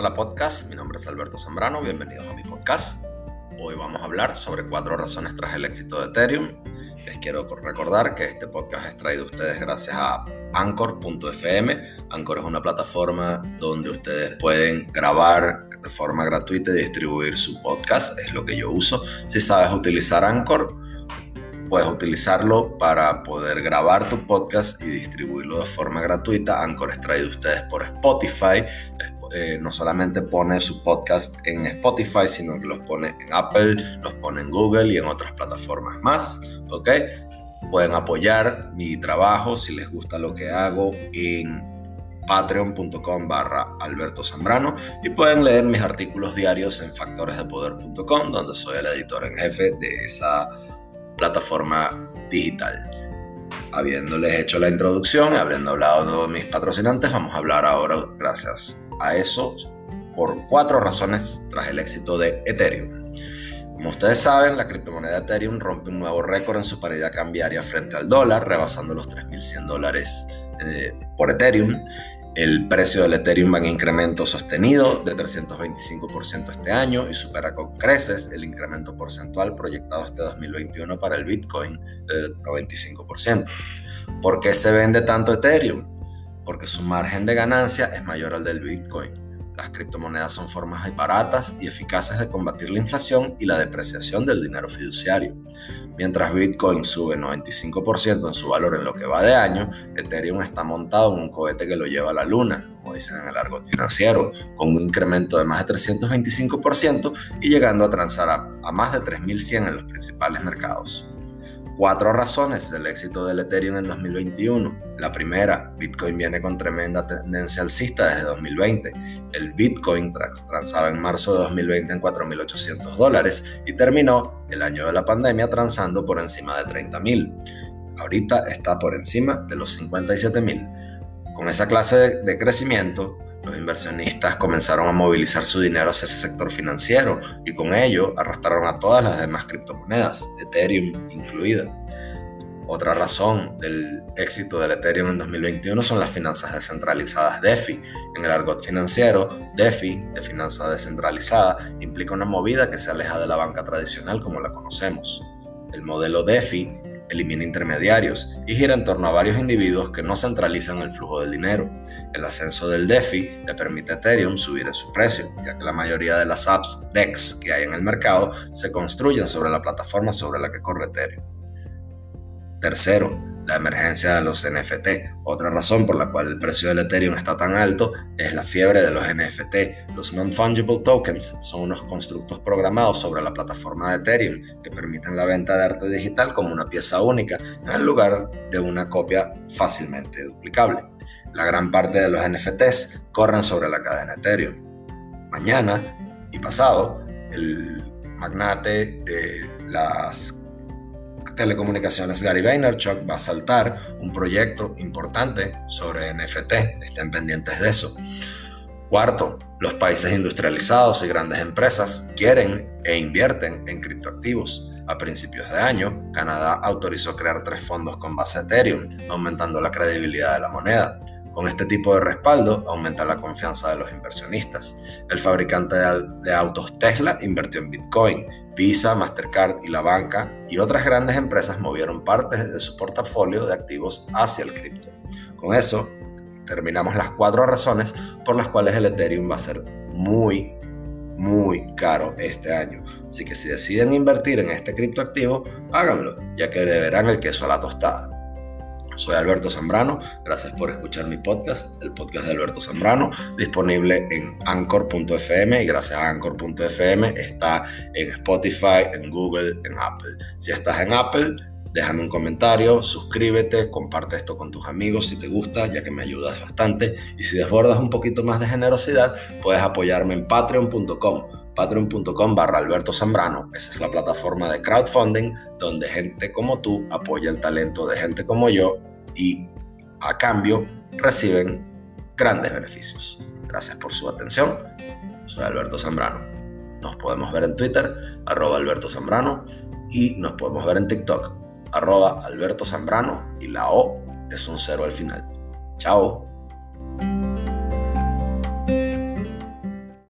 Hola podcast, mi nombre es Alberto Zambrano, bienvenidos a mi podcast. Hoy vamos a hablar sobre cuatro razones tras el éxito de Ethereum. Les quiero recordar que este podcast es traído a ustedes gracias a Anchor.fm. Anchor es una plataforma donde ustedes pueden grabar de forma gratuita y distribuir su podcast, es lo que yo uso. Si sabes utilizar Anchor, puedes utilizarlo para poder grabar tu podcast y distribuirlo de forma gratuita. Anchor es traído a ustedes por Spotify. Eh, no solamente pone su podcast en Spotify, sino que los pone en Apple, los pone en Google y en otras plataformas más. ¿Ok? Pueden apoyar mi trabajo si les gusta lo que hago en patreon.com barra Alberto Zambrano y pueden leer mis artículos diarios en factoresdepoder.com donde soy el editor en jefe de esa plataforma digital. Habiéndoles hecho la introducción, habiendo hablado de mis patrocinantes, vamos a hablar ahora, gracias a eso, por cuatro razones tras el éxito de Ethereum. Como ustedes saben, la criptomoneda Ethereum rompe un nuevo récord en su paridad cambiaria frente al dólar, rebasando los 3.100 dólares eh, por Ethereum. El precio del Ethereum va en incremento sostenido de 325% este año y supera con creces el incremento porcentual proyectado este 2021 para el Bitcoin de 95%. ¿Por qué se vende tanto Ethereum? Porque su margen de ganancia es mayor al del Bitcoin. Las criptomonedas son formas baratas y eficaces de combatir la inflación y la depreciación del dinero fiduciario. Mientras Bitcoin sube 95% en su valor en lo que va de año, Ethereum está montado en un cohete que lo lleva a la luna, como dicen en el argot financiero, con un incremento de más de 325% y llegando a transar a, a más de 3.100 en los principales mercados. Cuatro razones del éxito del Ethereum en 2021. La primera, Bitcoin viene con tremenda tendencia alcista desde 2020. El Bitcoin transaba en marzo de 2020 en 4.800 dólares y terminó el año de la pandemia transando por encima de 30.000. Ahorita está por encima de los 57.000. Con esa clase de crecimiento, los inversionistas comenzaron a movilizar su dinero hacia ese sector financiero y con ello arrastraron a todas las demás criptomonedas, Ethereum incluida. Otra razón del éxito del Ethereum en 2021 son las finanzas descentralizadas DeFi. En el argot financiero, DeFi, de finanza descentralizada, implica una movida que se aleja de la banca tradicional como la conocemos. El modelo DeFi elimina intermediarios y gira en torno a varios individuos que no centralizan el flujo del dinero. El ascenso del DeFi le permite a Ethereum subir en su precio, ya que la mayoría de las apps DEX que hay en el mercado se construyen sobre la plataforma sobre la que corre Ethereum. Tercero, la emergencia de los NFT. Otra razón por la cual el precio del Ethereum está tan alto es la fiebre de los NFT. Los non-fungible tokens son unos constructos programados sobre la plataforma de Ethereum que permiten la venta de arte digital como una pieza única en lugar de una copia fácilmente duplicable. La gran parte de los NFTs corren sobre la cadena Ethereum. Mañana y pasado, el magnate de las telecomunicaciones Gary Vaynerchuk va a saltar un proyecto importante sobre NFT. Estén pendientes de eso. Cuarto, los países industrializados y grandes empresas quieren e invierten en criptoactivos. A principios de año, Canadá autorizó crear tres fondos con base Ethereum, aumentando la credibilidad de la moneda. Con este tipo de respaldo aumenta la confianza de los inversionistas. El fabricante de autos Tesla invirtió en Bitcoin. Visa, Mastercard y la banca y otras grandes empresas movieron parte de su portafolio de activos hacia el cripto. Con eso, terminamos las cuatro razones por las cuales el Ethereum va a ser muy, muy caro este año. Así que si deciden invertir en este criptoactivo, háganlo, ya que le verán el queso a la tostada. Soy Alberto Zambrano, gracias por escuchar mi podcast, el podcast de Alberto Zambrano, disponible en anchor.fm y gracias a anchor.fm está en Spotify, en Google, en Apple. Si estás en Apple, déjame un comentario, suscríbete, comparte esto con tus amigos si te gusta, ya que me ayudas bastante. Y si desbordas un poquito más de generosidad, puedes apoyarme en patreon.com patreon.com barra Alberto Zambrano. Esa es la plataforma de crowdfunding donde gente como tú apoya el talento de gente como yo y a cambio reciben grandes beneficios. Gracias por su atención. Soy Alberto Zambrano. Nos podemos ver en Twitter, arroba Alberto Zambrano, y nos podemos ver en TikTok, arroba Alberto Zambrano, y la O es un cero al final. Chao.